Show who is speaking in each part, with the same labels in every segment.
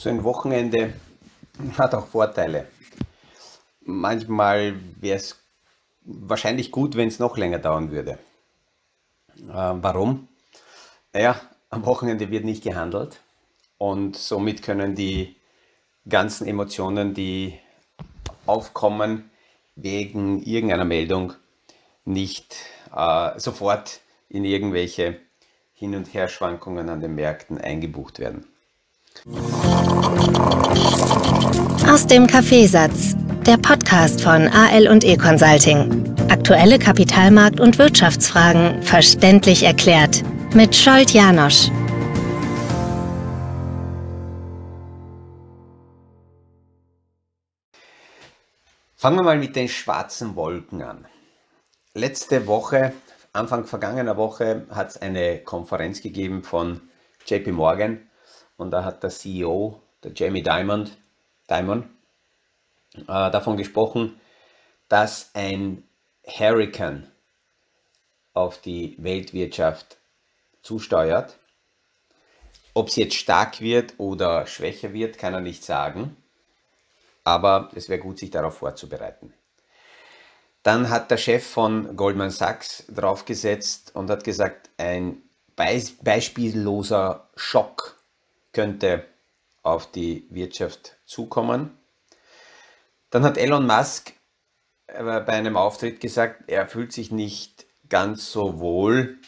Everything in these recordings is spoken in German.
Speaker 1: so ein Wochenende hat auch Vorteile. Manchmal wäre es wahrscheinlich gut, wenn es noch länger dauern würde. Äh, warum? Naja, am Wochenende wird nicht gehandelt und somit können die ganzen Emotionen, die aufkommen wegen irgendeiner Meldung, nicht äh, sofort in irgendwelche Hin- und Herschwankungen an den Märkten eingebucht werden.
Speaker 2: Aus dem Kaffeesatz, der Podcast von AL und E Consulting. Aktuelle Kapitalmarkt- und Wirtschaftsfragen verständlich erklärt mit Scholt Janosch.
Speaker 1: Fangen wir mal mit den schwarzen Wolken an. Letzte Woche, Anfang vergangener Woche, hat es eine Konferenz gegeben von JP Morgan und da hat der CEO, der Jamie Dimon, Dimon äh, davon gesprochen, dass ein Hurricane auf die Weltwirtschaft zusteuert. Ob es jetzt stark wird oder schwächer wird, kann er nicht sagen, aber es wäre gut, sich darauf vorzubereiten. Dann hat der Chef von Goldman Sachs draufgesetzt und hat gesagt, ein beispielloser Schock könnte auf die Wirtschaft zukommen. Dann hat Elon Musk äh, bei einem Auftritt gesagt, er fühlt sich nicht ganz so wohl,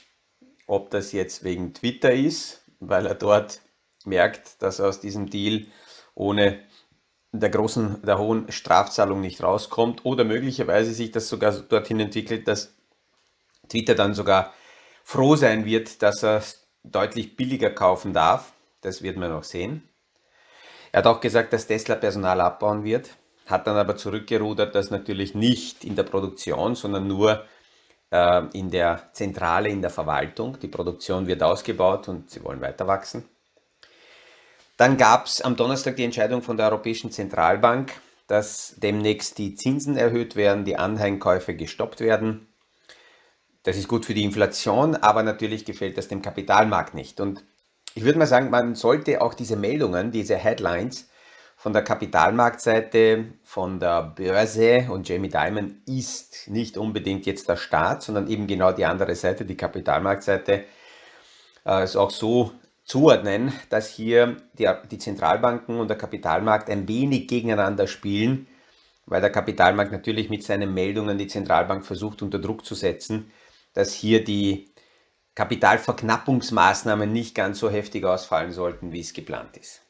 Speaker 1: ob das jetzt wegen Twitter ist, weil er dort merkt, dass er aus diesem Deal ohne der großen, der hohen Strafzahlung nicht rauskommt oder möglicherweise sich das sogar dorthin entwickelt, dass Twitter dann sogar froh sein wird, dass er deutlich billiger kaufen darf. Das wird man noch sehen. Er hat auch gesagt, dass Tesla Personal abbauen wird, hat dann aber zurückgerudert, dass natürlich nicht in der Produktion, sondern nur äh, in der Zentrale, in der Verwaltung. Die Produktion wird ausgebaut und sie wollen weiter wachsen. Dann gab es am Donnerstag die Entscheidung von der Europäischen Zentralbank, dass demnächst die Zinsen erhöht werden, die Anleihenkäufe gestoppt werden. Das ist gut für die Inflation, aber natürlich gefällt das dem Kapitalmarkt nicht. Und ich würde mal sagen, man sollte auch diese Meldungen, diese Headlines von der Kapitalmarktseite, von der Börse und Jamie Dimon ist nicht unbedingt jetzt der Staat, sondern eben genau die andere Seite, die Kapitalmarktseite, äh, ist auch so zuordnen, dass hier die, die Zentralbanken und der Kapitalmarkt ein wenig gegeneinander spielen, weil der Kapitalmarkt natürlich mit seinen Meldungen die Zentralbank versucht unter Druck zu setzen, dass hier die Kapitalverknappungsmaßnahmen nicht ganz so heftig ausfallen sollten, wie es geplant ist.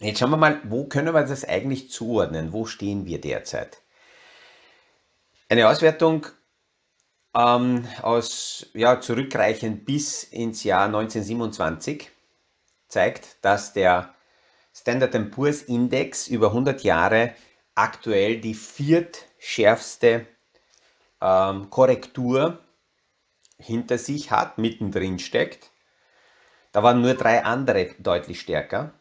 Speaker 1: Jetzt schauen wir mal, wo können wir das eigentlich zuordnen? Wo stehen wir derzeit? Eine Auswertung ähm, aus, ja, zurückreichend bis ins Jahr 1927 zeigt, dass der Standard Poor's Index über 100 Jahre aktuell die viertschärfste ähm, Korrektur hinter sich hat, mittendrin steckt. Da waren nur drei andere deutlich stärker.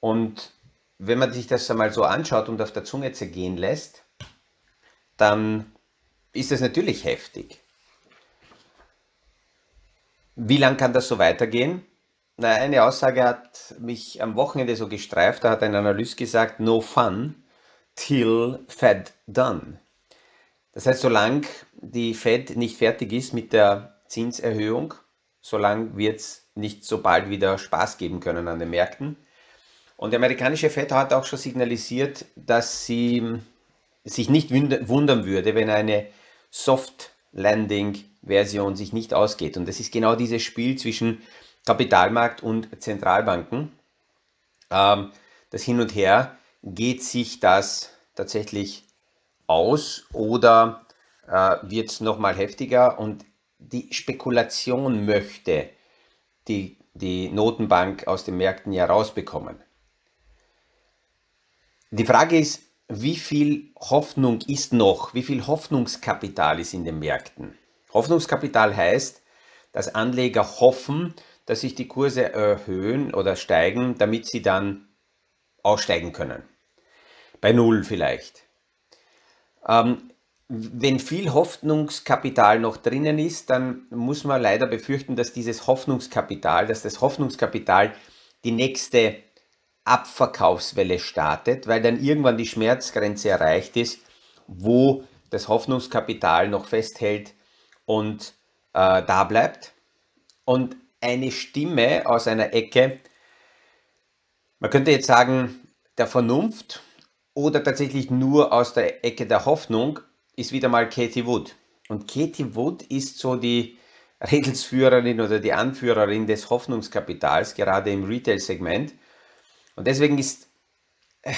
Speaker 1: Und wenn man sich das einmal so anschaut und auf der Zunge zergehen lässt, dann ist das natürlich heftig. Wie lang kann das so weitergehen? Na, eine Aussage hat mich am Wochenende so gestreift, da hat ein Analyst gesagt, no fun till Fed done. Das heißt, solange die Fed nicht fertig ist mit der Zinserhöhung, solange wird es nicht so bald wieder Spaß geben können an den Märkten. Und die amerikanische Fed hat auch schon signalisiert, dass sie sich nicht wundern würde, wenn eine Soft Landing Version sich nicht ausgeht. Und das ist genau dieses Spiel zwischen Kapitalmarkt und Zentralbanken. Ähm, das Hin und Her, geht sich das tatsächlich aus oder äh, wird es nochmal heftiger und die Spekulation möchte die, die Notenbank aus den Märkten ja rausbekommen. Die Frage ist, wie viel Hoffnung ist noch, wie viel Hoffnungskapital ist in den Märkten? Hoffnungskapital heißt, dass Anleger hoffen, dass sich die Kurse erhöhen oder steigen, damit sie dann aussteigen können. Bei Null vielleicht. Ähm, wenn viel Hoffnungskapital noch drinnen ist, dann muss man leider befürchten, dass dieses Hoffnungskapital, dass das Hoffnungskapital die nächste Abverkaufswelle startet, weil dann irgendwann die Schmerzgrenze erreicht ist, wo das Hoffnungskapital noch festhält und äh, da bleibt. Und eine Stimme aus einer Ecke, man könnte jetzt sagen, der Vernunft oder tatsächlich nur aus der Ecke der Hoffnung, ist wieder mal Katie Wood. Und Katie Wood ist so die Redelsführerin oder die Anführerin des Hoffnungskapitals, gerade im Retail-Segment. Und deswegen ist,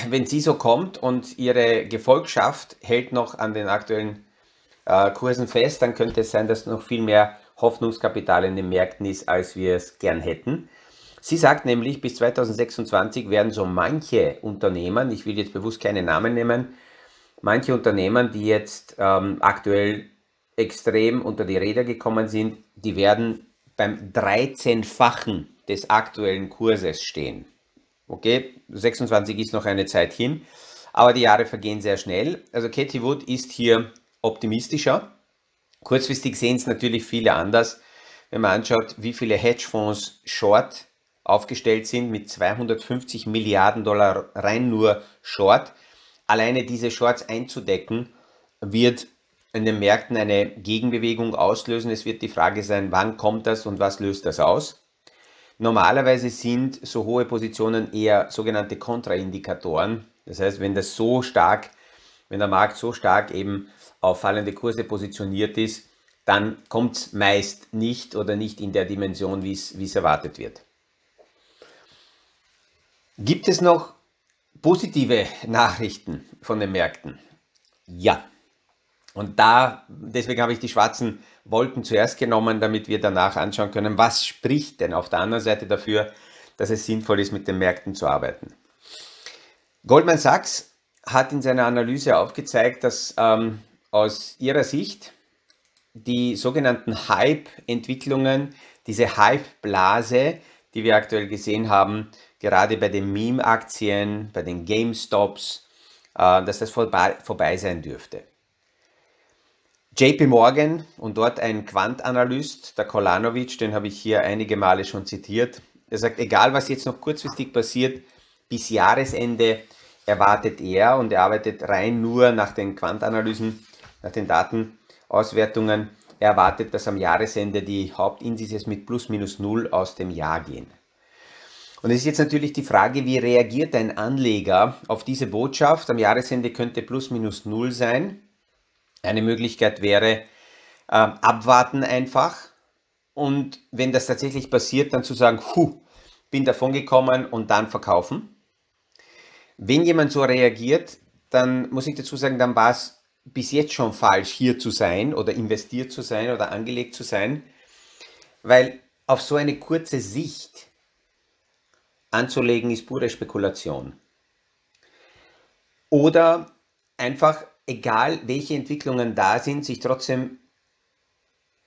Speaker 1: wenn sie so kommt und ihre Gefolgschaft hält noch an den aktuellen äh, Kursen fest, dann könnte es sein, dass noch viel mehr Hoffnungskapital in den Märkten ist, als wir es gern hätten. Sie sagt nämlich, bis 2026 werden so manche Unternehmen, ich will jetzt bewusst keine Namen nennen, manche Unternehmen, die jetzt ähm, aktuell extrem unter die Räder gekommen sind, die werden beim 13-fachen des aktuellen Kurses stehen. Okay, 26 ist noch eine Zeit hin, aber die Jahre vergehen sehr schnell. Also Katie Wood ist hier optimistischer. Kurzfristig sehen es natürlich viele anders. Wenn man anschaut, wie viele Hedgefonds short aufgestellt sind mit 250 Milliarden Dollar rein nur short. Alleine diese Shorts einzudecken, wird in den Märkten eine Gegenbewegung auslösen. Es wird die Frage sein, wann kommt das und was löst das aus? Normalerweise sind so hohe Positionen eher sogenannte Kontraindikatoren. Das heißt, wenn das so stark, wenn der Markt so stark eben auf fallende Kurse positioniert ist, dann kommt es meist nicht oder nicht in der Dimension, wie es erwartet wird. Gibt es noch positive Nachrichten von den Märkten? Ja. Und da, deswegen habe ich die schwarzen Wolken zuerst genommen, damit wir danach anschauen können, was spricht denn auf der anderen Seite dafür, dass es sinnvoll ist, mit den Märkten zu arbeiten. Goldman Sachs hat in seiner Analyse aufgezeigt, dass ähm, aus ihrer Sicht die sogenannten Hype-Entwicklungen, diese Hype-Blase, die wir aktuell gesehen haben, gerade bei den Meme-Aktien, bei den GameStops, äh, dass das vorbei, vorbei sein dürfte. JP Morgan und dort ein Quantanalyst, der Kolanovic, den habe ich hier einige Male schon zitiert. Er sagt, egal was jetzt noch kurzfristig passiert, bis Jahresende erwartet er und er arbeitet rein nur nach den Quantanalysen, nach den Datenauswertungen. Er erwartet, dass am Jahresende die Hauptindizes mit plus minus null aus dem Jahr gehen. Und es ist jetzt natürlich die Frage, wie reagiert ein Anleger auf diese Botschaft? Am Jahresende könnte plus minus null sein. Eine Möglichkeit wäre, äh, abwarten einfach. Und wenn das tatsächlich passiert, dann zu sagen, puh, bin davon gekommen und dann verkaufen. Wenn jemand so reagiert, dann muss ich dazu sagen, dann war es bis jetzt schon falsch, hier zu sein oder investiert zu sein oder angelegt zu sein, weil auf so eine kurze Sicht anzulegen ist pure Spekulation. Oder einfach, egal welche Entwicklungen da sind, sich trotzdem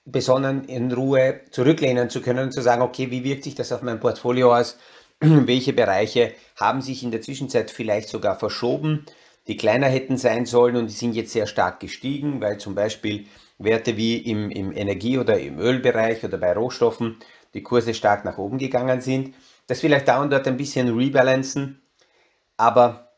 Speaker 1: besonnen in Ruhe zurücklehnen zu können und zu sagen, okay, wie wirkt sich das auf mein Portfolio aus? Welche Bereiche haben sich in der Zwischenzeit vielleicht sogar verschoben, die kleiner hätten sein sollen und die sind jetzt sehr stark gestiegen, weil zum Beispiel Werte wie im, im Energie- oder im Ölbereich oder bei Rohstoffen die Kurse stark nach oben gegangen sind das vielleicht da und dort ein bisschen rebalancen, aber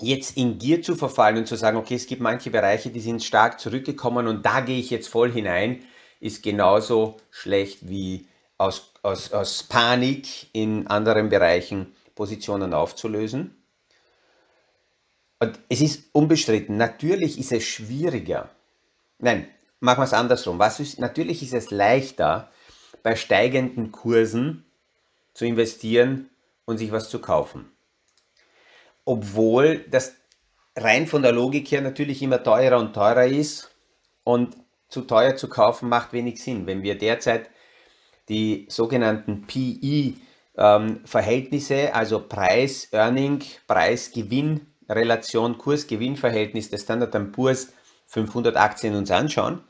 Speaker 1: jetzt in Gier zu verfallen und zu sagen, okay, es gibt manche Bereiche, die sind stark zurückgekommen und da gehe ich jetzt voll hinein, ist genauso schlecht wie aus, aus, aus Panik in anderen Bereichen Positionen aufzulösen. Und es ist unbestritten, natürlich ist es schwieriger. Nein, machen wir es andersrum. Was ist, natürlich ist es leichter, bei steigenden Kursen zu investieren und sich was zu kaufen. Obwohl das rein von der Logik her natürlich immer teurer und teurer ist und zu teuer zu kaufen macht wenig Sinn. Wenn wir derzeit die sogenannten PE-Verhältnisse, ähm, also Preis-Earning, Preis-Gewinn-Relation, Kurs-Gewinn-Verhältnis des Standard Poor's 500 Aktien uns anschauen,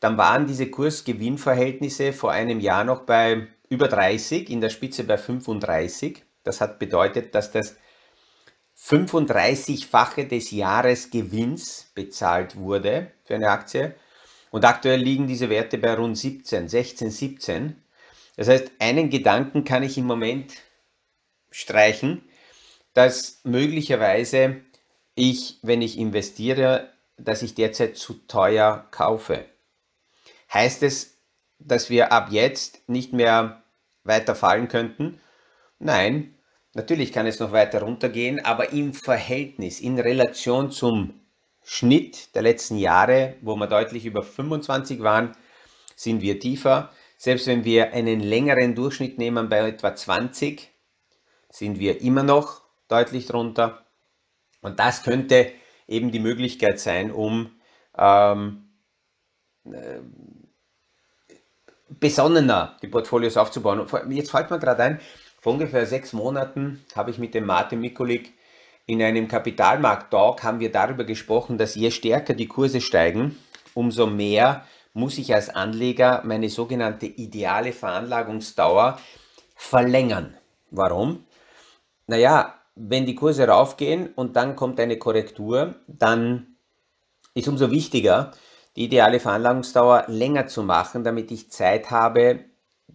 Speaker 1: dann waren diese Kurs-Gewinn-Verhältnisse vor einem Jahr noch bei über 30, in der Spitze bei 35. Das hat bedeutet, dass das 35-fache des Jahresgewinns bezahlt wurde für eine Aktie. Und aktuell liegen diese Werte bei rund 17, 16, 17. Das heißt, einen Gedanken kann ich im Moment streichen. dass möglicherweise ich, wenn ich investiere, dass ich derzeit zu teuer kaufe. Heißt es, dass wir ab jetzt nicht mehr weiter fallen könnten? Nein, natürlich kann es noch weiter runtergehen, aber im Verhältnis, in Relation zum Schnitt der letzten Jahre, wo wir deutlich über 25 waren, sind wir tiefer. Selbst wenn wir einen längeren Durchschnitt nehmen bei etwa 20, sind wir immer noch deutlich drunter. Und das könnte eben die Möglichkeit sein, um ähm, äh, besonnener die Portfolios aufzubauen. Jetzt fällt mir gerade ein, vor ungefähr sechs Monaten habe ich mit dem Martin Mikulik in einem Kapitalmarkt-Talk haben wir darüber gesprochen, dass je stärker die Kurse steigen, umso mehr muss ich als Anleger meine sogenannte ideale Veranlagungsdauer verlängern. Warum? Naja, wenn die Kurse raufgehen und dann kommt eine Korrektur, dann ist umso wichtiger, die ideale Veranlagungsdauer länger zu machen, damit ich Zeit habe,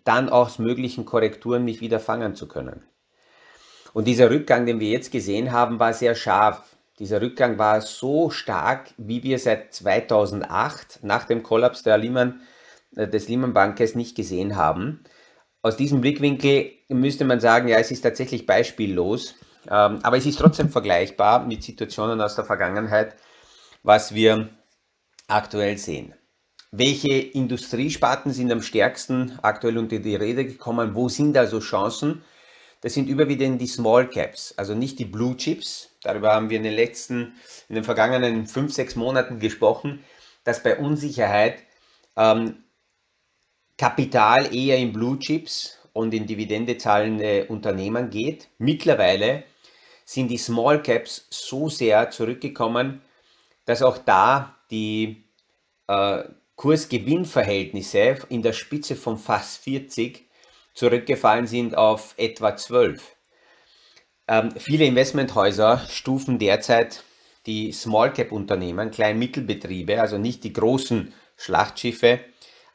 Speaker 1: dann aus möglichen Korrekturen mich wieder fangen zu können. Und dieser Rückgang, den wir jetzt gesehen haben, war sehr scharf. Dieser Rückgang war so stark, wie wir seit 2008 nach dem Kollaps der Lehman, äh, des Lehman Bankes nicht gesehen haben. Aus diesem Blickwinkel müsste man sagen, ja, es ist tatsächlich beispiellos, ähm, aber es ist trotzdem vergleichbar mit Situationen aus der Vergangenheit, was wir aktuell sehen. Welche Industriesparten sind am stärksten aktuell unter die Rede gekommen? Wo sind also Chancen? Das sind überwiegend die Small Caps, also nicht die Blue Chips. Darüber haben wir in den letzten, in den vergangenen fünf, sechs Monaten gesprochen, dass bei Unsicherheit ähm, Kapital eher in Blue Chips und in Dividende zahlende Unternehmen geht. Mittlerweile sind die Small Caps so sehr zurückgekommen, dass auch da die äh, Kursgewinnverhältnisse in der Spitze von fast 40 zurückgefallen sind auf etwa 12. Ähm, viele Investmenthäuser stufen derzeit die Small Cap Unternehmen, Klein-Mittelbetriebe, also nicht die großen Schlachtschiffe,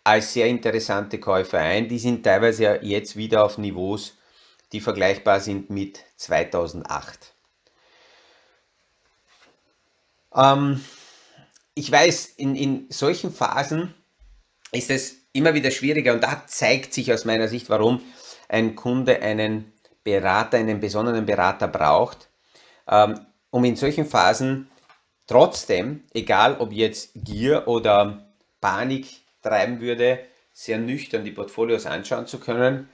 Speaker 1: als sehr interessante Käufe ein. Die sind teilweise jetzt wieder auf Niveaus, die vergleichbar sind mit 2008. Ähm, ich weiß, in, in solchen Phasen ist es immer wieder schwieriger und da zeigt sich aus meiner Sicht, warum ein Kunde einen Berater, einen besonderen Berater braucht, ähm, um in solchen Phasen trotzdem, egal ob jetzt Gier oder Panik treiben würde, sehr nüchtern die Portfolios anschauen zu können.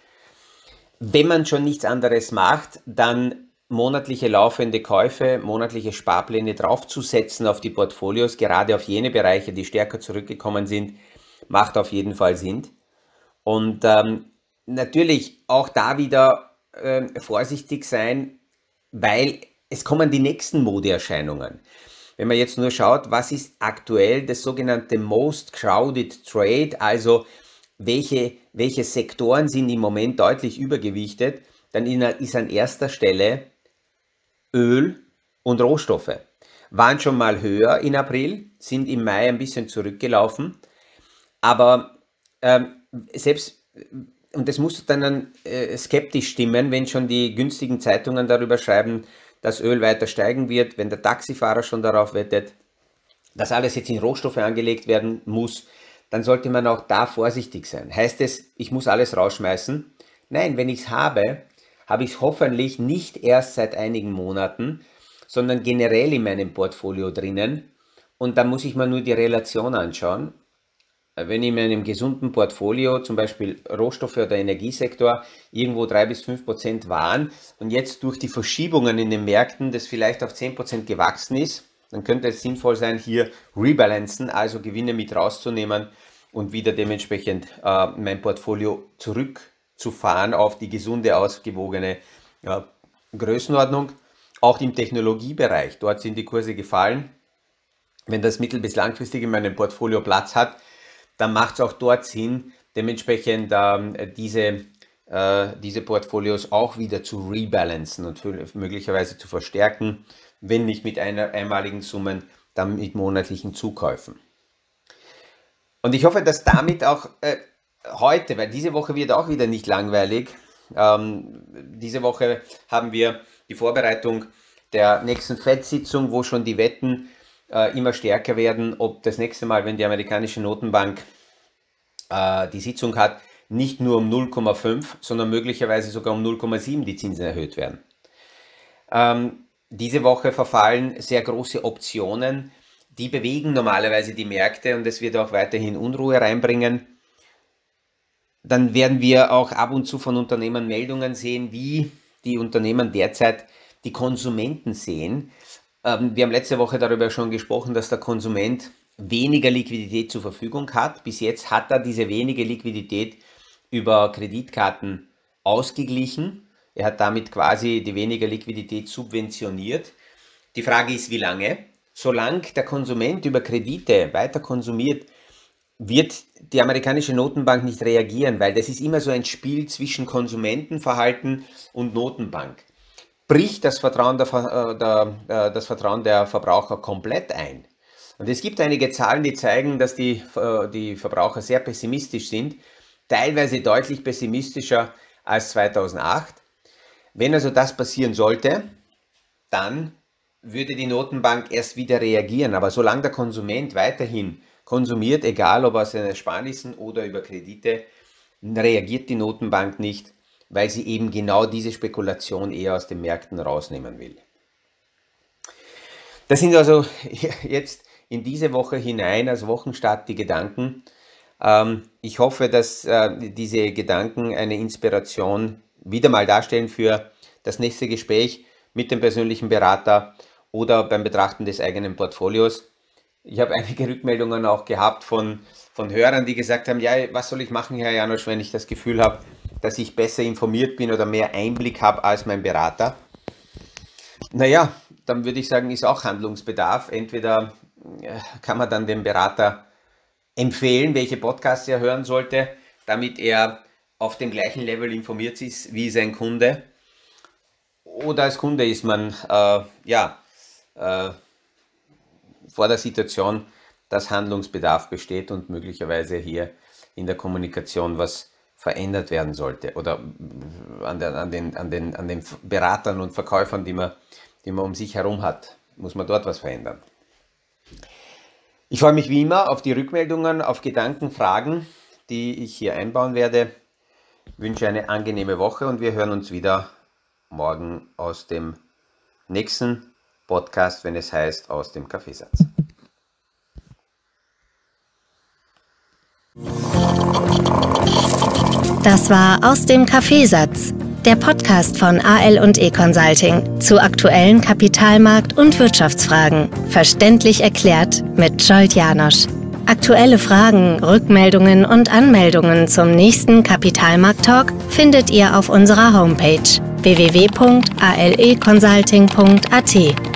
Speaker 1: Wenn man schon nichts anderes macht, dann monatliche laufende Käufe, monatliche Sparpläne draufzusetzen auf die Portfolios, gerade auf jene Bereiche, die stärker zurückgekommen sind, macht auf jeden Fall Sinn. Und ähm, natürlich auch da wieder äh, vorsichtig sein, weil es kommen die nächsten Modeerscheinungen. Wenn man jetzt nur schaut, was ist aktuell das sogenannte Most Crowded Trade, also welche, welche Sektoren sind im Moment deutlich übergewichtet, dann ist an erster Stelle Öl und Rohstoffe. Waren schon mal höher in April, sind im Mai ein bisschen zurückgelaufen. Aber ähm, selbst, und das muss dann äh, skeptisch stimmen, wenn schon die günstigen Zeitungen darüber schreiben, dass Öl weiter steigen wird, wenn der Taxifahrer schon darauf wettet, dass alles jetzt in Rohstoffe angelegt werden muss, dann sollte man auch da vorsichtig sein. Heißt es, ich muss alles rausschmeißen? Nein, wenn ich es habe, habe ich es hoffentlich nicht erst seit einigen Monaten, sondern generell in meinem Portfolio drinnen. Und da muss ich mir nur die Relation anschauen wenn ich in einem gesunden Portfolio, zum Beispiel Rohstoffe oder Energiesektor, irgendwo drei bis fünf Prozent waren und jetzt durch die Verschiebungen in den Märkten das vielleicht auf zehn Prozent gewachsen ist, dann könnte es sinnvoll sein, hier rebalancen, also Gewinne mit rauszunehmen und wieder dementsprechend äh, mein Portfolio zurückzufahren auf die gesunde, ausgewogene ja, Größenordnung. Auch im Technologiebereich, dort sind die Kurse gefallen. Wenn das mittel- bis langfristig in meinem Portfolio Platz hat, dann macht es auch dort Sinn, dementsprechend ähm, diese, äh, diese Portfolios auch wieder zu rebalancen und für, möglicherweise zu verstärken, wenn nicht mit einer einmaligen Summen, dann mit monatlichen Zukäufen. Und ich hoffe, dass damit auch äh, heute, weil diese Woche wird auch wieder nicht langweilig, ähm, diese Woche haben wir die Vorbereitung der nächsten FED-Sitzung, wo schon die Wetten äh, immer stärker werden, ob das nächste Mal, wenn die amerikanische Notenbank äh, die Sitzung hat, nicht nur um 0,5, sondern möglicherweise sogar um 0,7 die Zinsen erhöht werden. Ähm, diese Woche verfallen sehr große Optionen, die bewegen normalerweise die Märkte und es wird auch weiterhin Unruhe reinbringen. Dann werden wir auch ab und zu von Unternehmen Meldungen sehen, wie die Unternehmen derzeit die Konsumenten sehen. Ähm, wir haben letzte Woche darüber schon gesprochen, dass der Konsument weniger Liquidität zur Verfügung hat. Bis jetzt hat er diese wenige Liquidität über Kreditkarten ausgeglichen. Er hat damit quasi die weniger Liquidität subventioniert. Die Frage ist, wie lange? Solange der Konsument über Kredite weiter konsumiert, wird die amerikanische Notenbank nicht reagieren, weil das ist immer so ein Spiel zwischen Konsumentenverhalten und Notenbank. Bricht das Vertrauen der, äh, der, äh, das Vertrauen der Verbraucher komplett ein? Und es gibt einige Zahlen, die zeigen, dass die, äh, die Verbraucher sehr pessimistisch sind, teilweise deutlich pessimistischer als 2008. Wenn also das passieren sollte, dann würde die Notenbank erst wieder reagieren. Aber solange der Konsument weiterhin konsumiert, egal ob aus seinen Sparnissen oder über Kredite, reagiert die Notenbank nicht, weil sie eben genau diese Spekulation eher aus den Märkten rausnehmen will. Das sind also jetzt in diese Woche hinein als Wochenstart die Gedanken. Ähm, ich hoffe, dass äh, diese Gedanken eine Inspiration wieder mal darstellen für das nächste Gespräch mit dem persönlichen Berater oder beim Betrachten des eigenen Portfolios. Ich habe einige Rückmeldungen auch gehabt von, von Hörern, die gesagt haben, ja, was soll ich machen, Herr Janosch, wenn ich das Gefühl habe, dass ich besser informiert bin oder mehr Einblick habe als mein Berater. Naja, dann würde ich sagen, ist auch Handlungsbedarf. Entweder äh, kann man dann dem Berater empfehlen, welche Podcasts er hören sollte, damit er auf dem gleichen Level informiert ist wie sein Kunde. Oder als Kunde ist man äh, ja, äh, vor der Situation, dass Handlungsbedarf besteht und möglicherweise hier in der Kommunikation was verändert werden sollte oder an, der, an, den, an, den, an den Beratern und Verkäufern, die man, die man um sich herum hat, muss man dort was verändern. Ich freue mich wie immer auf die Rückmeldungen, auf Gedanken, Fragen, die ich hier einbauen werde. Ich wünsche eine angenehme Woche und wir hören uns wieder morgen aus dem nächsten Podcast, wenn es heißt aus dem Kaffeesatz.
Speaker 2: Das war aus dem Kaffeesatz, der Podcast von AL und E Consulting zu aktuellen Kapitalmarkt- und Wirtschaftsfragen, verständlich erklärt mit Scholt Janosch. Aktuelle Fragen, Rückmeldungen und Anmeldungen zum nächsten Kapitalmarkt Talk findet ihr auf unserer Homepage www.aleconsulting.at.